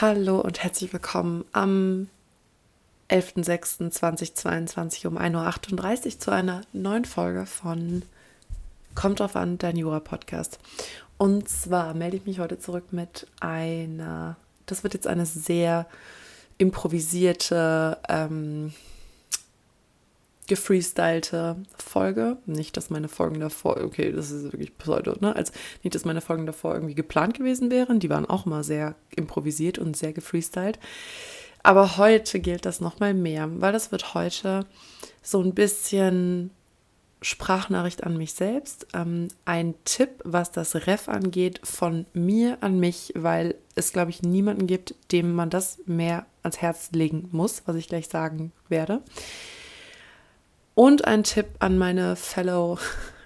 Hallo und herzlich willkommen am 11.06.2022 um 1.38 Uhr zu einer neuen Folge von Kommt drauf an, dein Jura-Podcast. Und zwar melde ich mich heute zurück mit einer, das wird jetzt eine sehr improvisierte, ähm, gefreestylte Folge. Nicht, dass meine Folgen davor, okay, das ist wirklich Pseudo, ne? Also nicht, dass meine Folgen davor irgendwie geplant gewesen wären. Die waren auch mal sehr improvisiert und sehr gefreestylt. Aber heute gilt das nochmal mehr, weil das wird heute so ein bisschen Sprachnachricht an mich selbst. Ähm, ein Tipp, was das Ref angeht, von mir an mich, weil es, glaube ich, niemanden gibt, dem man das mehr ans Herz legen muss, was ich gleich sagen werde. Und ein Tipp an meine Fellow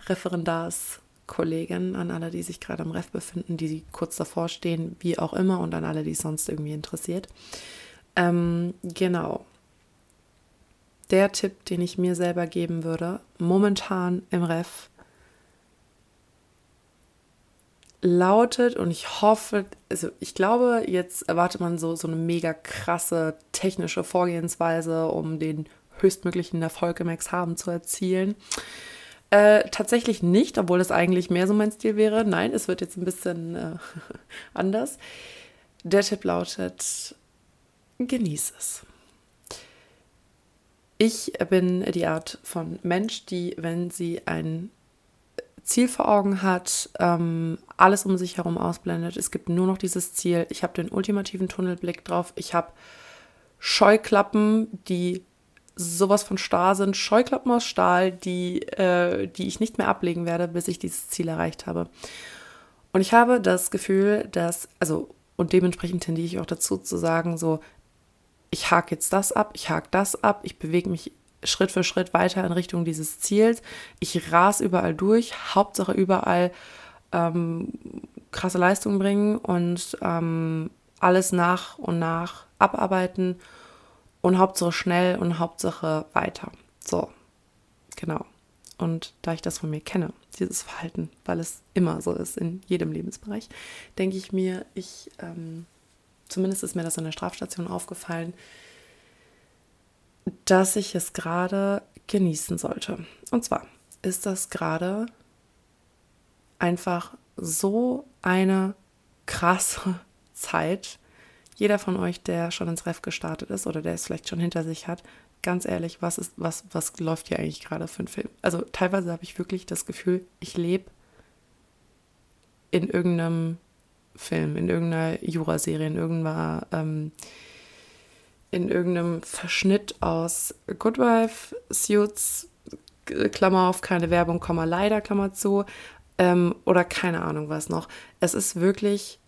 Referendars-Kollegen, an alle, die sich gerade am Ref befinden, die kurz davor stehen, wie auch immer, und an alle, die es sonst irgendwie interessiert. Ähm, genau. Der Tipp, den ich mir selber geben würde, momentan im Ref, lautet und ich hoffe, also ich glaube, jetzt erwartet man so, so eine mega krasse technische Vorgehensweise, um den höchstmöglichen Erfolg im Examen zu erzielen. Äh, tatsächlich nicht, obwohl es eigentlich mehr so mein Stil wäre. Nein, es wird jetzt ein bisschen äh, anders. Der Tipp lautet, genieße es. Ich bin die Art von Mensch, die, wenn sie ein Ziel vor Augen hat, ähm, alles um sich herum ausblendet. Es gibt nur noch dieses Ziel. Ich habe den ultimativen Tunnelblick drauf. Ich habe Scheuklappen, die sowas von starr sind, Scheuklappen aus Stahl, die, äh, die ich nicht mehr ablegen werde, bis ich dieses Ziel erreicht habe. Und ich habe das Gefühl, dass, also, und dementsprechend tendiere ich auch dazu zu sagen, so, ich hake jetzt das ab, ich hake das ab, ich bewege mich Schritt für Schritt weiter in Richtung dieses Ziels. Ich ras überall durch, Hauptsache überall ähm, krasse Leistung bringen und ähm, alles nach und nach abarbeiten und Hauptsache schnell und Hauptsache weiter. So, genau. Und da ich das von mir kenne, dieses Verhalten, weil es immer so ist in jedem Lebensbereich, denke ich mir, ich, ähm, zumindest ist mir das in der Strafstation aufgefallen, dass ich es gerade genießen sollte. Und zwar ist das gerade einfach so eine krasse Zeit, jeder von euch, der schon ins Ref gestartet ist oder der es vielleicht schon hinter sich hat, ganz ehrlich, was ist, was, was läuft hier eigentlich gerade für ein Film? Also teilweise habe ich wirklich das Gefühl, ich lebe in irgendeinem Film, in irgendeiner Juraserie, in irgendeiner, ähm, in irgendeinem Verschnitt aus Good Wife, Suits, Klammer auf, keine Werbung, Komma leider, Klammer zu, ähm, oder keine Ahnung was noch. Es ist wirklich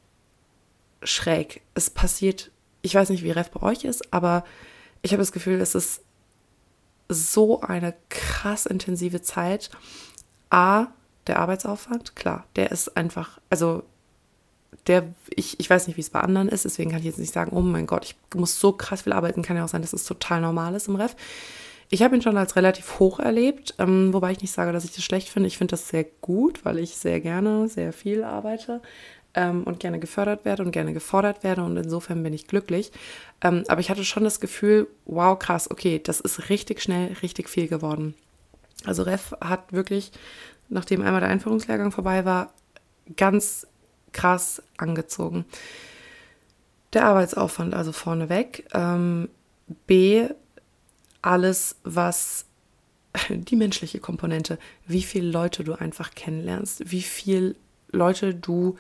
schräg. Es passiert, ich weiß nicht, wie Ref bei euch ist, aber ich habe das Gefühl, es ist so eine krass intensive Zeit. A, der Arbeitsaufwand, klar, der ist einfach, also der, ich, ich weiß nicht, wie es bei anderen ist, deswegen kann ich jetzt nicht sagen, oh mein Gott, ich muss so krass viel arbeiten, kann ja auch sein, dass es total normal ist im Ref. Ich habe ihn schon als relativ hoch erlebt, ähm, wobei ich nicht sage, dass ich das schlecht finde. Ich finde das sehr gut, weil ich sehr gerne, sehr viel arbeite ähm, und gerne gefördert werde und gerne gefordert werde und insofern bin ich glücklich. Ähm, aber ich hatte schon das Gefühl, wow, krass, okay, das ist richtig schnell, richtig viel geworden. Also Ref hat wirklich, nachdem einmal der Einführungslehrgang vorbei war, ganz krass angezogen. Der Arbeitsaufwand also vorneweg. Ähm, B, alles, was die menschliche Komponente, wie viele Leute du einfach kennenlernst, wie viele Leute du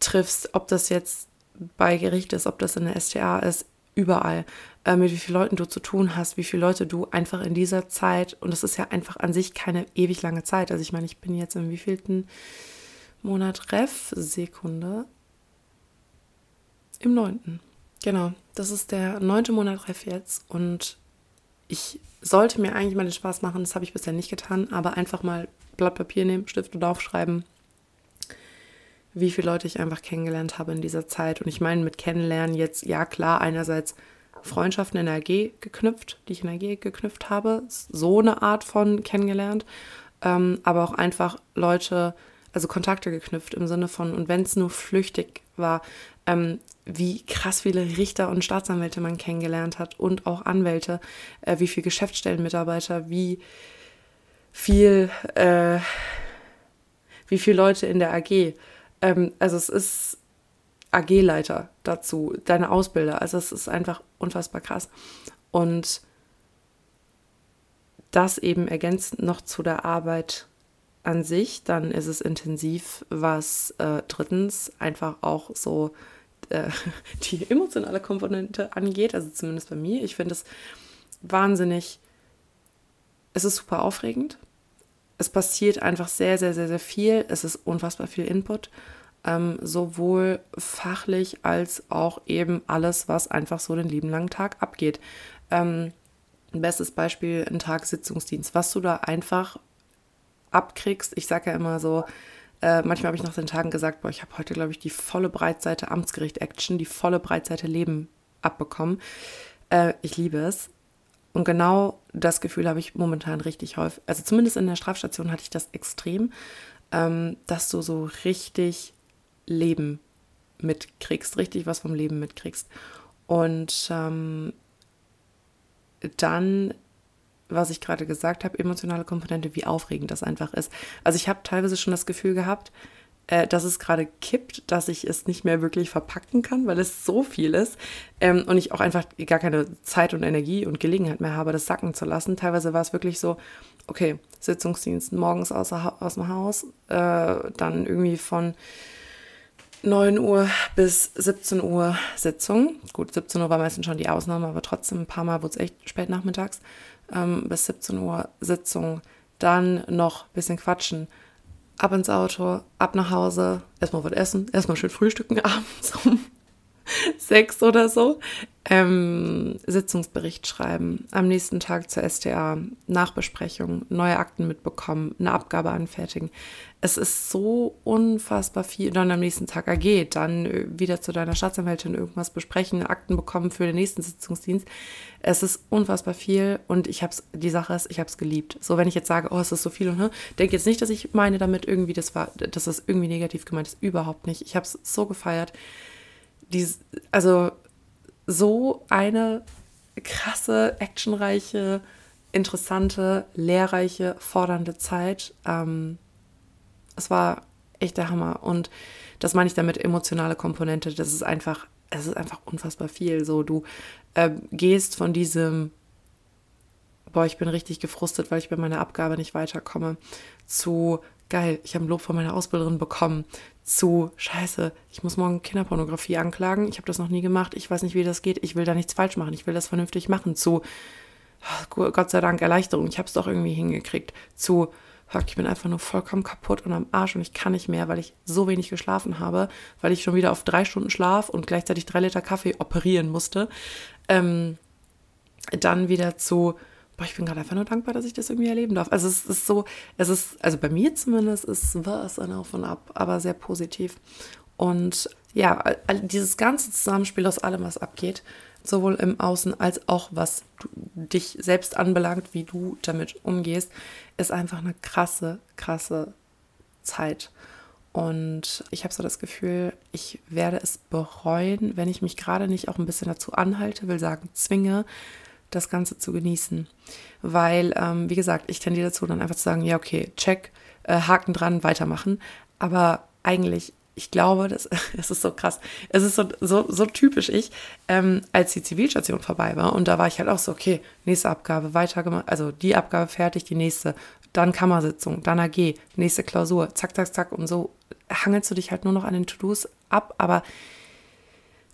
triffst, ob das jetzt bei Gericht ist, ob das in der STA ist, überall, äh, mit wie vielen Leuten du zu tun hast, wie viele Leute du einfach in dieser Zeit, und das ist ja einfach an sich keine ewig lange Zeit. Also ich meine, ich bin jetzt im wievielten Monat Ref, Sekunde, im neunten. Genau, das ist der neunte Monat Ref jetzt und ich sollte mir eigentlich mal den Spaß machen, das habe ich bisher nicht getan, aber einfach mal Blatt Papier nehmen, Stift und aufschreiben, wie viele Leute ich einfach kennengelernt habe in dieser Zeit. Und ich meine mit kennenlernen jetzt, ja klar, einerseits Freundschaften in der AG geknüpft, die ich in der AG geknüpft habe, so eine Art von kennengelernt, ähm, aber auch einfach Leute, also Kontakte geknüpft im Sinne von, und wenn es nur flüchtig war, ähm, wie krass viele Richter und Staatsanwälte man kennengelernt hat und auch Anwälte, äh, wie viele Geschäftsstellenmitarbeiter, wie viel, äh, wie viele Leute in der AG. Ähm, also es ist AG-Leiter dazu, deine Ausbilder. Also es ist einfach unfassbar krass. Und das eben ergänzt noch zu der Arbeit an sich, dann ist es intensiv, was äh, drittens einfach auch so äh, die emotionale Komponente angeht, also zumindest bei mir. Ich finde es wahnsinnig, es ist super aufregend. Es passiert einfach sehr, sehr, sehr, sehr viel. Es ist unfassbar viel Input, ähm, sowohl fachlich als auch eben alles, was einfach so den lieben langen Tag abgeht. Ähm, bestes Beispiel, ein Tag Sitzungsdienst, was du da einfach abkriegst. Ich sage ja immer so, äh, manchmal habe ich nach den Tagen gesagt, boah, ich habe heute, glaube ich, die volle Breitseite Amtsgericht Action, die volle Breitseite Leben abbekommen. Äh, ich liebe es. Und genau das Gefühl habe ich momentan richtig häufig. Also zumindest in der Strafstation hatte ich das extrem, ähm, dass du so richtig Leben mitkriegst, richtig was vom Leben mitkriegst. Und ähm, dann was ich gerade gesagt habe, emotionale Komponente, wie aufregend das einfach ist. Also ich habe teilweise schon das Gefühl gehabt, äh, dass es gerade kippt, dass ich es nicht mehr wirklich verpacken kann, weil es so viel ist ähm, und ich auch einfach gar keine Zeit und Energie und Gelegenheit mehr habe, das sacken zu lassen. Teilweise war es wirklich so, okay, Sitzungsdienst morgens außer, aus dem Haus, äh, dann irgendwie von 9 Uhr bis 17 Uhr Sitzung. Gut, 17 Uhr war meistens schon die Ausnahme, aber trotzdem ein paar Mal wurde es echt spät nachmittags. Ähm, bis 17 Uhr Sitzung, dann noch ein bisschen quatschen, ab ins Auto, ab nach Hause, erstmal was essen, erstmal schön frühstücken abends um sechs oder so, ähm, Sitzungsbericht schreiben, am nächsten Tag zur STA, Nachbesprechung, neue Akten mitbekommen, eine Abgabe anfertigen. Es ist so unfassbar viel. Dann am nächsten Tag AG, dann äh, wieder zu deiner Staatsanwältin irgendwas besprechen, Akten bekommen für den nächsten Sitzungsdienst. Es ist unfassbar viel und ich habe es, die Sache ist, ich habe es geliebt. So, wenn ich jetzt sage, oh, es ist so viel und ne, denke jetzt nicht, dass ich meine damit irgendwie, das war, dass das irgendwie negativ gemeint ist. Überhaupt nicht. Ich habe es so gefeiert. Dies, also so eine krasse, actionreiche, interessante, lehrreiche, fordernde Zeit. Ähm, es war echt der Hammer. Und das meine ich damit emotionale Komponente. Das ist einfach, es ist einfach unfassbar viel. So, du äh, gehst von diesem, boah, ich bin richtig gefrustet, weil ich bei meiner Abgabe nicht weiterkomme, zu geil, ich habe ein Lob von meiner Ausbilderin bekommen, zu scheiße, ich muss morgen Kinderpornografie anklagen, ich habe das noch nie gemacht, ich weiß nicht, wie das geht, ich will da nichts falsch machen, ich will das vernünftig machen, zu oh, Gott sei Dank Erleichterung, ich habe es doch irgendwie hingekriegt, zu ich bin einfach nur vollkommen kaputt und am Arsch und ich kann nicht mehr, weil ich so wenig geschlafen habe, weil ich schon wieder auf drei Stunden Schlaf und gleichzeitig drei Liter Kaffee operieren musste. Ähm, dann wieder zu, boah, ich bin gerade einfach nur dankbar, dass ich das irgendwie erleben darf. Also es ist so, es ist, also bei mir zumindest ist war es ein Auf und Ab, aber sehr positiv. Und ja, dieses ganze Zusammenspiel aus allem, was abgeht, sowohl im Außen als auch was du, dich selbst anbelangt, wie du damit umgehst, ist einfach eine krasse, krasse Zeit. Und ich habe so das Gefühl, ich werde es bereuen, wenn ich mich gerade nicht auch ein bisschen dazu anhalte, will sagen, zwinge, das Ganze zu genießen. Weil, ähm, wie gesagt, ich tendiere dazu, dann einfach zu sagen, ja, okay, check, äh, Haken dran, weitermachen. Aber eigentlich, ich glaube, das, das ist so krass. Es ist so, so, so typisch ich, ähm, als die Zivilstation vorbei war. Und da war ich halt auch so, okay, nächste Abgabe, weitergemacht, also die Abgabe fertig, die nächste, dann Kammersitzung, dann AG, nächste Klausur, zack, zack, zack. Und so hangelst du dich halt nur noch an den To-Dos ab, aber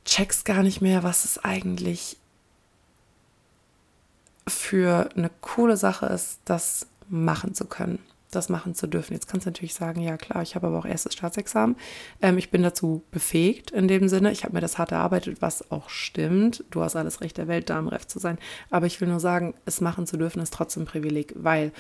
checkst gar nicht mehr, was es eigentlich für eine coole Sache ist, das machen zu können, das machen zu dürfen. Jetzt kannst du natürlich sagen, ja klar, ich habe aber auch erstes Staatsexamen. Ähm, ich bin dazu befähigt in dem Sinne. Ich habe mir das hart erarbeitet, was auch stimmt. Du hast alles Recht der Welt, da im Ref zu sein. Aber ich will nur sagen, es machen zu dürfen, ist trotzdem ein Privileg, weil,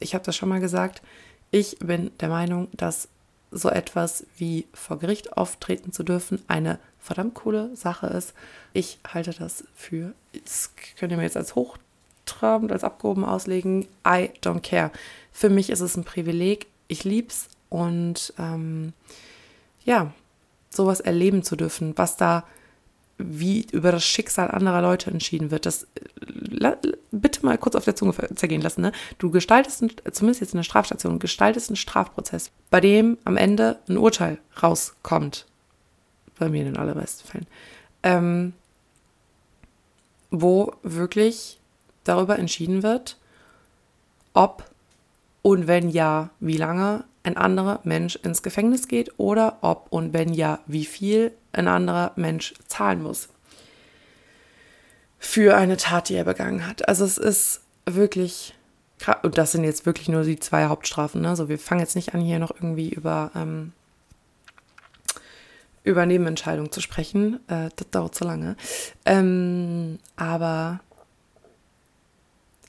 ich habe das schon mal gesagt, ich bin der Meinung, dass so etwas wie vor Gericht auftreten zu dürfen eine verdammt coole Sache ist. Ich halte das für, das könnt ihr mir jetzt als hoch hochtrabend als abgehoben auslegen. I don't care. Für mich ist es ein Privileg. Ich lieb's und ähm, ja, sowas erleben zu dürfen, was da wie über das Schicksal anderer Leute entschieden wird. Das bitte mal kurz auf der Zunge zergehen lassen. Ne? Du gestaltest, zumindest jetzt in der Strafstation, gestaltest einen Strafprozess, bei dem am Ende ein Urteil rauskommt. Bei mir in den allermeisten Fällen. Ähm, wo wirklich darüber entschieden wird, ob und wenn ja, wie lange ein anderer Mensch ins Gefängnis geht oder ob und wenn ja, wie viel ein anderer Mensch zahlen muss für eine Tat, die er begangen hat. Also es ist wirklich, und das sind jetzt wirklich nur die zwei Hauptstrafen. Ne? Also wir fangen jetzt nicht an, hier noch irgendwie über, ähm, über Nebenentscheidungen zu sprechen. Äh, das dauert zu lange. Ähm, aber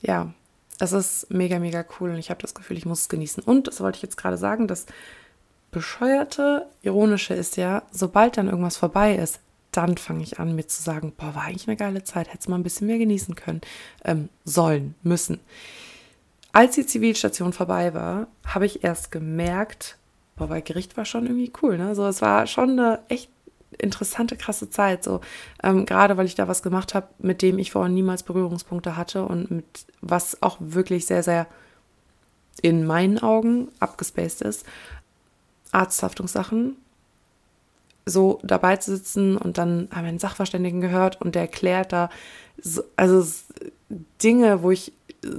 ja, es ist mega, mega cool und ich habe das Gefühl, ich muss es genießen. Und das wollte ich jetzt gerade sagen, das Bescheuerte, Ironische ist ja, sobald dann irgendwas vorbei ist, dann fange ich an, mir zu sagen, boah, war eigentlich eine geile Zeit, hätte es mal ein bisschen mehr genießen können, ähm, sollen, müssen. Als die Zivilstation vorbei war, habe ich erst gemerkt, boah, bei Gericht war schon irgendwie cool, ne? So, es war schon eine echt interessante, krasse Zeit. So, ähm, gerade weil ich da was gemacht habe, mit dem ich vorher niemals Berührungspunkte hatte und mit was auch wirklich sehr, sehr in meinen Augen abgespaced ist. Arzthaftungssachen, so dabei zu sitzen und dann haben wir einen Sachverständigen gehört und der erklärt da so, also Dinge, wo ich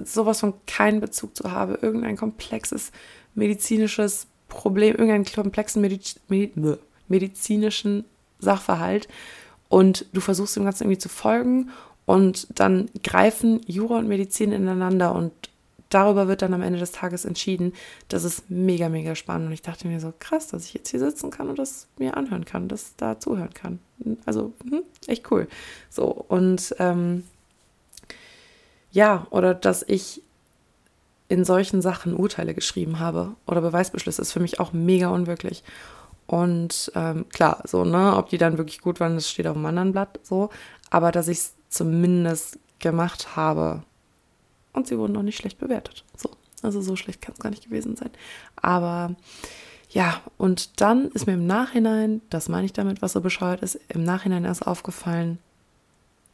sowas von keinen Bezug zu habe, irgendein komplexes medizinisches Problem, irgendeinen komplexen Mediz medizinischen Sachverhalt und du versuchst dem Ganzen irgendwie zu folgen und dann greifen Jura und Medizin ineinander und darüber wird dann am Ende des Tages entschieden. Das ist mega, mega spannend. Und ich dachte mir so, krass, dass ich jetzt hier sitzen kann und das mir anhören kann, das da zuhören kann. Also, hm, echt cool. So, und ähm, ja, oder dass ich in solchen Sachen Urteile geschrieben habe oder Beweisbeschlüsse ist für mich auch mega unwirklich. Und ähm, klar, so, ne, ob die dann wirklich gut waren, das steht auf einem anderen Blatt so. Aber dass ich es zumindest gemacht habe, und sie wurden auch nicht schlecht bewertet. So, also so schlecht kann es gar nicht gewesen sein. Aber ja, und dann ist mir im Nachhinein, das meine ich damit, was so bescheuert ist, im Nachhinein erst aufgefallen,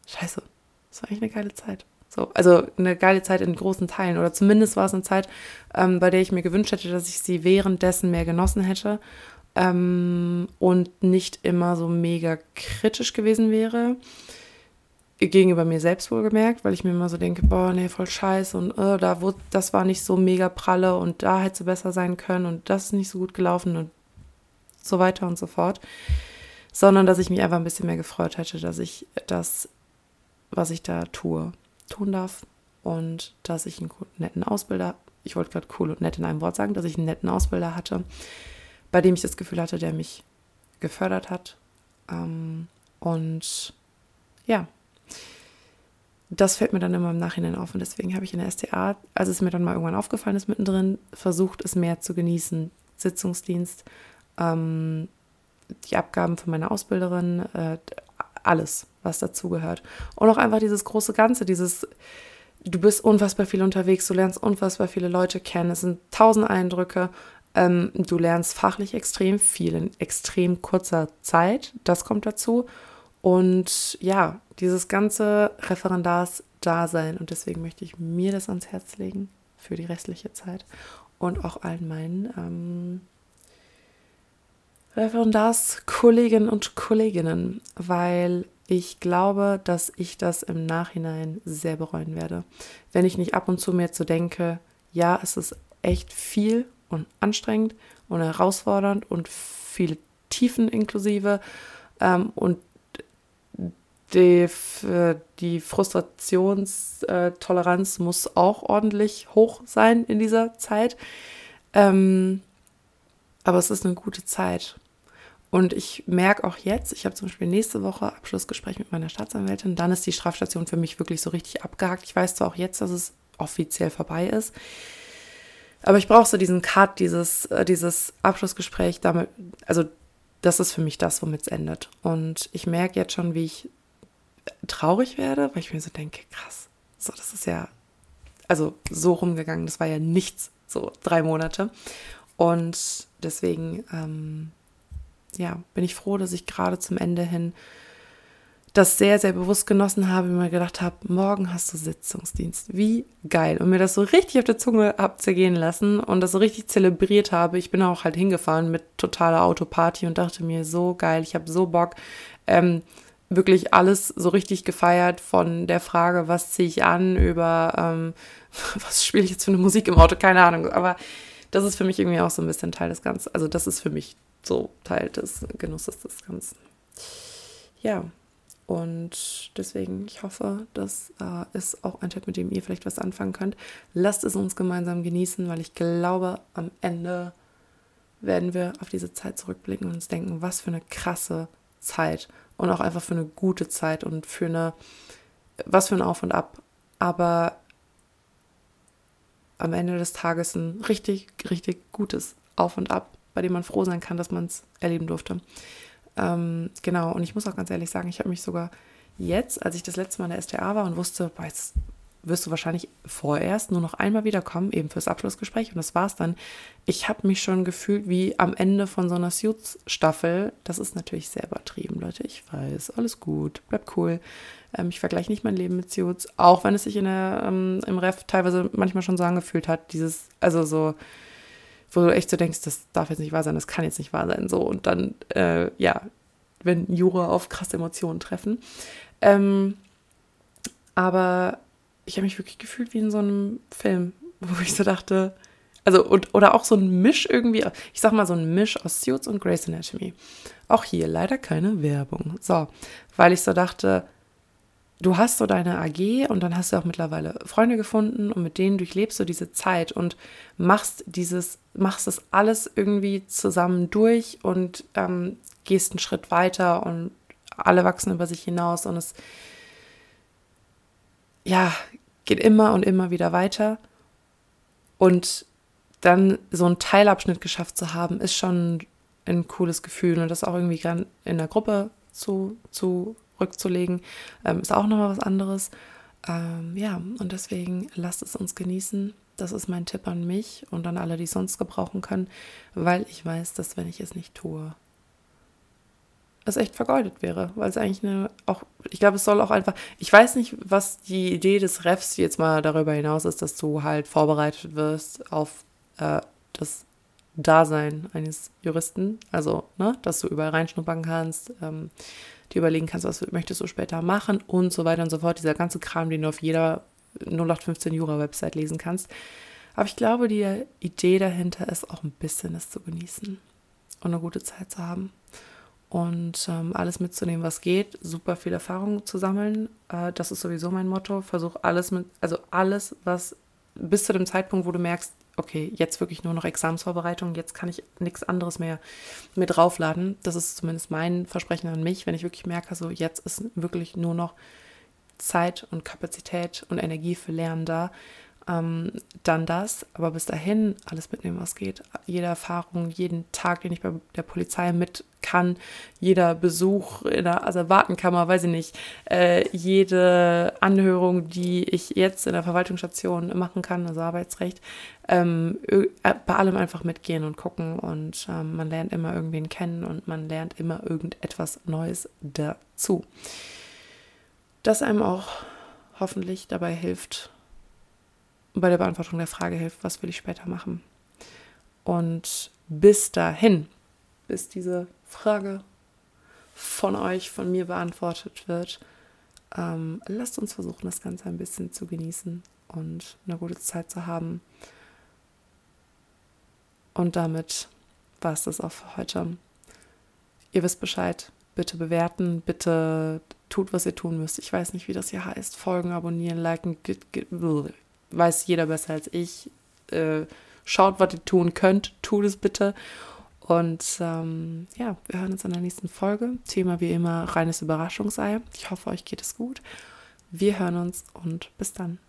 scheiße, das war eigentlich eine geile Zeit. So, also eine geile Zeit in großen Teilen. Oder zumindest war es eine Zeit, ähm, bei der ich mir gewünscht hätte, dass ich sie währenddessen mehr genossen hätte ähm, und nicht immer so mega kritisch gewesen wäre gegenüber mir selbst wohlgemerkt, weil ich mir immer so denke, boah, nee, voll scheiße und uh, da wurde, das war nicht so mega pralle und da hätte sie besser sein können und das ist nicht so gut gelaufen und so weiter und so fort. Sondern dass ich mich einfach ein bisschen mehr gefreut hätte, dass ich das, was ich da tue, tun darf und dass ich einen netten Ausbilder, ich wollte gerade cool und nett in einem Wort sagen, dass ich einen netten Ausbilder hatte, bei dem ich das Gefühl hatte, der mich gefördert hat. Ähm, und ja, das fällt mir dann immer im Nachhinein auf und deswegen habe ich in der STA, als es mir dann mal irgendwann aufgefallen ist mittendrin, versucht es mehr zu genießen. Sitzungsdienst, ähm, die Abgaben von meiner Ausbilderin, äh, alles, was dazugehört. Und auch einfach dieses große Ganze, dieses, du bist unfassbar viel unterwegs, du lernst unfassbar viele Leute kennen, es sind tausend Eindrücke, ähm, du lernst fachlich extrem viel in extrem kurzer Zeit, das kommt dazu. Und ja, dieses ganze Referendarsdasein und deswegen möchte ich mir das ans Herz legen für die restliche Zeit und auch allen meinen ähm, Referendarskolleginnen und Kolleginnen, weil ich glaube, dass ich das im Nachhinein sehr bereuen werde. Wenn ich nicht ab und zu mir zu denke, ja, es ist echt viel und anstrengend und herausfordernd und viele Tiefen inklusive ähm, und die, die Frustrationstoleranz muss auch ordentlich hoch sein in dieser Zeit. Ähm, aber es ist eine gute Zeit. Und ich merke auch jetzt, ich habe zum Beispiel nächste Woche Abschlussgespräch mit meiner Staatsanwältin, dann ist die Strafstation für mich wirklich so richtig abgehakt. Ich weiß zwar auch jetzt, dass es offiziell vorbei ist, aber ich brauche so diesen Cut, dieses, äh, dieses Abschlussgespräch damit, also das ist für mich das, womit es endet. Und ich merke jetzt schon, wie ich traurig werde, weil ich mir so denke, krass, so, das ist ja, also so rumgegangen, das war ja nichts, so drei Monate. Und deswegen, ähm, ja, bin ich froh, dass ich gerade zum Ende hin das sehr, sehr bewusst genossen habe, mir gedacht habe, morgen hast du Sitzungsdienst. Wie geil. Und mir das so richtig auf der Zunge abzergehen lassen und das so richtig zelebriert habe. Ich bin auch halt hingefahren mit totaler Autoparty und dachte mir, so geil, ich habe so Bock. Ähm, wirklich alles so richtig gefeiert von der Frage, was ziehe ich an, über ähm, was spiele ich jetzt für eine Musik im Auto, keine Ahnung. Aber das ist für mich irgendwie auch so ein bisschen Teil des Ganzen. Also das ist für mich so Teil des Genusses des Ganzen. Ja, und deswegen, ich hoffe, das äh, ist auch ein Tipp, mit dem ihr vielleicht was anfangen könnt. Lasst es uns gemeinsam genießen, weil ich glaube, am Ende werden wir auf diese Zeit zurückblicken und uns denken, was für eine krasse Zeit und auch einfach für eine gute Zeit und für eine, was für ein Auf und Ab. Aber am Ende des Tages ein richtig, richtig gutes Auf und Ab, bei dem man froh sein kann, dass man es erleben durfte. Ähm, genau, und ich muss auch ganz ehrlich sagen, ich habe mich sogar jetzt, als ich das letzte Mal in der STA war und wusste, boah, jetzt wirst du wahrscheinlich vorerst nur noch einmal wiederkommen, eben fürs Abschlussgespräch und das war's dann. Ich habe mich schon gefühlt wie am Ende von so einer Suits-Staffel. Das ist natürlich sehr übertrieben, Leute. Ich weiß, alles gut, bleibt cool. Ähm, ich vergleiche nicht mein Leben mit Suits, auch wenn es sich in der, ähm, im Ref teilweise manchmal schon so angefühlt hat. Dieses, also so, wo du echt so denkst, das darf jetzt nicht wahr sein, das kann jetzt nicht wahr sein, so. Und dann, äh, ja, wenn Jura auf krasse Emotionen treffen. Ähm, aber ich habe mich wirklich gefühlt wie in so einem Film, wo ich so dachte, also, und, oder auch so ein Misch irgendwie, ich sag mal so ein Misch aus Suits und Grey's Anatomy. Auch hier leider keine Werbung. So, weil ich so dachte, du hast so deine AG und dann hast du auch mittlerweile Freunde gefunden und mit denen durchlebst du diese Zeit und machst dieses, machst das alles irgendwie zusammen durch und ähm, gehst einen Schritt weiter und alle wachsen über sich hinaus und es ja geht immer und immer wieder weiter. Und dann so einen Teilabschnitt geschafft zu haben, ist schon ein cooles Gefühl und das auch irgendwie in der Gruppe zu, zu rückzulegen, ähm, ist auch nochmal was anderes. Ähm, ja, und deswegen lasst es uns genießen. Das ist mein Tipp an mich und an alle, die es sonst gebrauchen können, weil ich weiß, dass wenn ich es nicht tue, es echt vergeudet wäre, weil es eigentlich eine, auch, ich glaube, es soll auch einfach, ich weiß nicht, was die Idee des Refs jetzt mal darüber hinaus ist, dass du halt vorbereitet wirst auf äh, das Dasein eines Juristen, also, ne, dass du überall reinschnuppern kannst, ähm, dir überlegen kannst, was möchtest du später machen und so weiter und so fort. Dieser ganze Kram, den du auf jeder 0815 Jura-Website lesen kannst. Aber ich glaube, die Idee dahinter ist auch ein bisschen es zu genießen und eine gute Zeit zu haben und ähm, alles mitzunehmen, was geht, super viel Erfahrung zu sammeln. Äh, das ist sowieso mein Motto. Versuch alles mit, also alles, was bis zu dem Zeitpunkt, wo du merkst, okay, jetzt wirklich nur noch Examensvorbereitung, jetzt kann ich nichts anderes mehr mit draufladen. Das ist zumindest mein Versprechen an mich, wenn ich wirklich merke, so jetzt ist wirklich nur noch Zeit und Kapazität und Energie für Lernen da, ähm, dann das. Aber bis dahin alles mitnehmen, was geht. Jede Erfahrung, jeden Tag, den ich bei der Polizei mit kann, jeder Besuch in der Asservatenkammer, weiß ich nicht, äh, jede Anhörung, die ich jetzt in der Verwaltungsstation machen kann, also Arbeitsrecht, ähm, äh, bei allem einfach mitgehen und gucken und ähm, man lernt immer irgendwen kennen und man lernt immer irgendetwas Neues dazu. Das einem auch hoffentlich dabei hilft, bei der Beantwortung der Frage hilft, was will ich später machen. Und bis dahin, bis diese Frage von euch, von mir beantwortet wird, ähm, lasst uns versuchen, das Ganze ein bisschen zu genießen und eine gute Zeit zu haben. Und damit war es das auch für heute. Ihr wisst Bescheid. Bitte bewerten, bitte tut, was ihr tun müsst. Ich weiß nicht, wie das hier heißt. Folgen, abonnieren, liken, weiß jeder besser als ich. Äh, schaut, was ihr tun könnt, tut es bitte. Und ähm, ja, wir hören uns in der nächsten Folge. Thema wie immer reines Überraschungsei. Ich hoffe, euch geht es gut. Wir hören uns und bis dann.